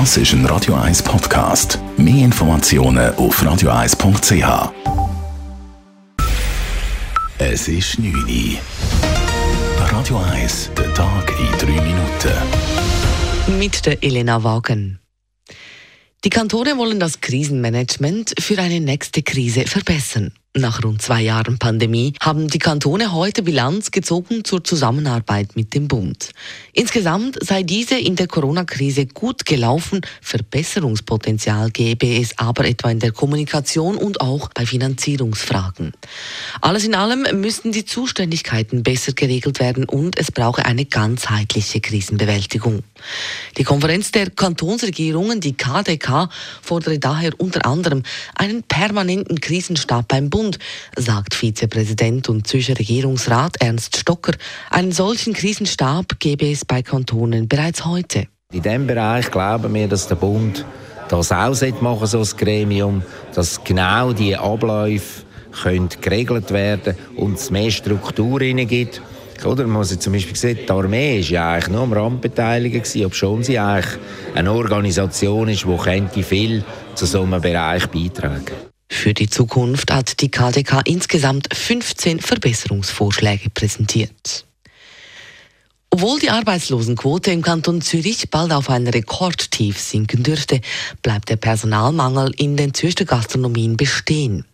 Das ist ein Radio 1 Podcast. Mehr Informationen auf radio1.ch. Es ist 9 Uhr. Radio 1, der Tag in 3 Minuten. Mit der Elena Wagen. Die Kantone wollen das Krisenmanagement für eine nächste Krise verbessern. Nach rund zwei Jahren Pandemie haben die Kantone heute Bilanz gezogen zur Zusammenarbeit mit dem Bund. Insgesamt sei diese in der Corona-Krise gut gelaufen, Verbesserungspotenzial gäbe es aber etwa in der Kommunikation und auch bei Finanzierungsfragen. Alles in allem müssten die Zuständigkeiten besser geregelt werden und es brauche eine ganzheitliche Krisenbewältigung. Die Konferenz der Kantonsregierungen, die KDK, fordere daher unter anderem einen permanenten Krisenstab beim Bund Bund, sagt Vizepräsident und Zürcher Regierungsrat Ernst Stocker. Einen solchen Krisenstab gäbe es bei Kantonen bereits heute. In diesem Bereich glauben wir, dass der Bund das auch machen so ein Gremium, dass genau die Abläufe können geregelt werden und es mehr Struktur gibt. Oder man muss zum Beispiel sehen, die Armee war ja eigentlich nur am Rand beteiligt, obwohl sie eigentlich eine Organisation ist, die viel zu so einem Bereich beitragen könnte. Für die Zukunft hat die KDK insgesamt 15 Verbesserungsvorschläge präsentiert. Obwohl die Arbeitslosenquote im Kanton Zürich bald auf ein Rekordtief sinken dürfte, bleibt der Personalmangel in den Zürcher Gastronomien bestehen.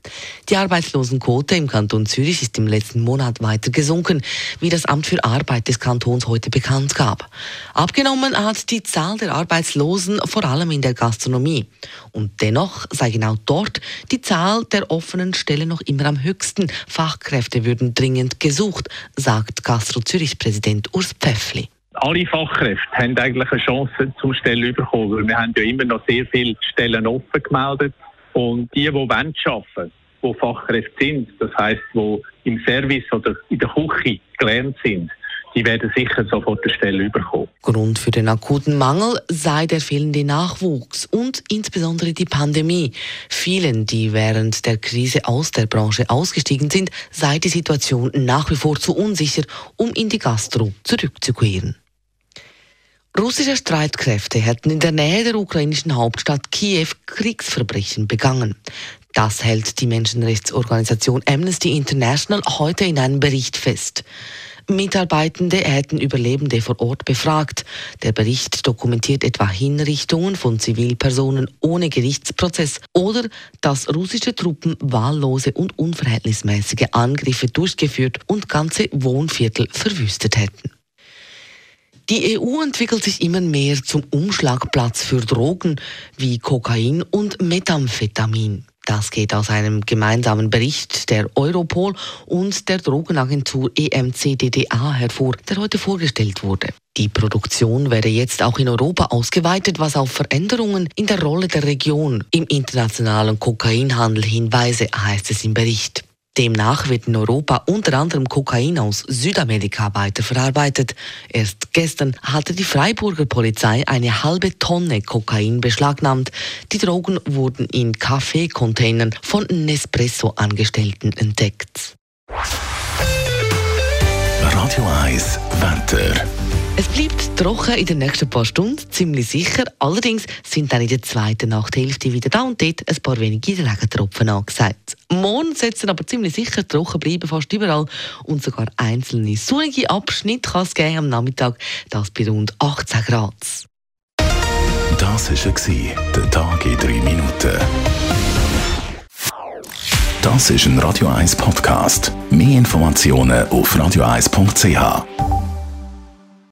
Die Arbeitslosenquote im Kanton Zürich ist im letzten Monat weiter gesunken, wie das Amt für Arbeit des Kantons heute bekannt gab. Abgenommen hat die Zahl der Arbeitslosen vor allem in der Gastronomie. Und dennoch sei genau dort die Zahl der offenen Stellen noch immer am höchsten. Fachkräfte würden dringend gesucht, sagt Gastro Zürich Präsident Urs Pfeffer. Töffli. Alle Fachkräfte haben eigentlich eine Chance zum Stellen bekommen. Wir haben ja immer noch sehr viele Stellen offen gemeldet. Und die, die arbeiten wollen, die Fachkräfte sind, das heisst, die im Service oder in der Küche gelernt sind, die werden sicher sofort eine Stelle bekommen. Grund für den akuten Mangel sei der fehlende Nachwuchs und insbesondere die Pandemie. Vielen, die während der Krise aus der Branche ausgestiegen sind, sei die Situation nach wie vor zu unsicher, um in die Gastro zurückzukehren. Russische Streitkräfte hätten in der Nähe der ukrainischen Hauptstadt Kiew Kriegsverbrechen begangen. Das hält die Menschenrechtsorganisation Amnesty International heute in einem Bericht fest. Mitarbeitende hätten Überlebende vor Ort befragt. Der Bericht dokumentiert etwa Hinrichtungen von Zivilpersonen ohne Gerichtsprozess oder dass russische Truppen wahllose und unverhältnismäßige Angriffe durchgeführt und ganze Wohnviertel verwüstet hätten. Die EU entwickelt sich immer mehr zum Umschlagplatz für Drogen wie Kokain und Methamphetamin. Das geht aus einem gemeinsamen Bericht der Europol und der Drogenagentur EMCDDA hervor, der heute vorgestellt wurde. Die Produktion werde jetzt auch in Europa ausgeweitet, was auf Veränderungen in der Rolle der Region im internationalen Kokainhandel hinweise, heißt es im Bericht. Demnach wird in Europa unter anderem Kokain aus Südamerika weiterverarbeitet. Erst gestern hatte die Freiburger Polizei eine halbe Tonne Kokain beschlagnahmt. Die Drogen wurden in Kaffeecontainern von Nespresso-Angestellten entdeckt. Radio 1 Wetter. Es bleibt trocken in den nächsten paar Stunden, ziemlich sicher. Allerdings sind dann in der zweiten Nachthälfte wieder da und dort ein paar wenige Regentropfen angesagt. Morgen soll aber ziemlich sicher trocken bleiben, fast überall. Und sogar einzelne sonnige Abschnitte kann es geben am Nachmittag, das bei rund 18 Grad. Das war der Tag in drei Minuten. Das ist ein Radio 1 Podcast. Mehr Informationen auf radio1.ch.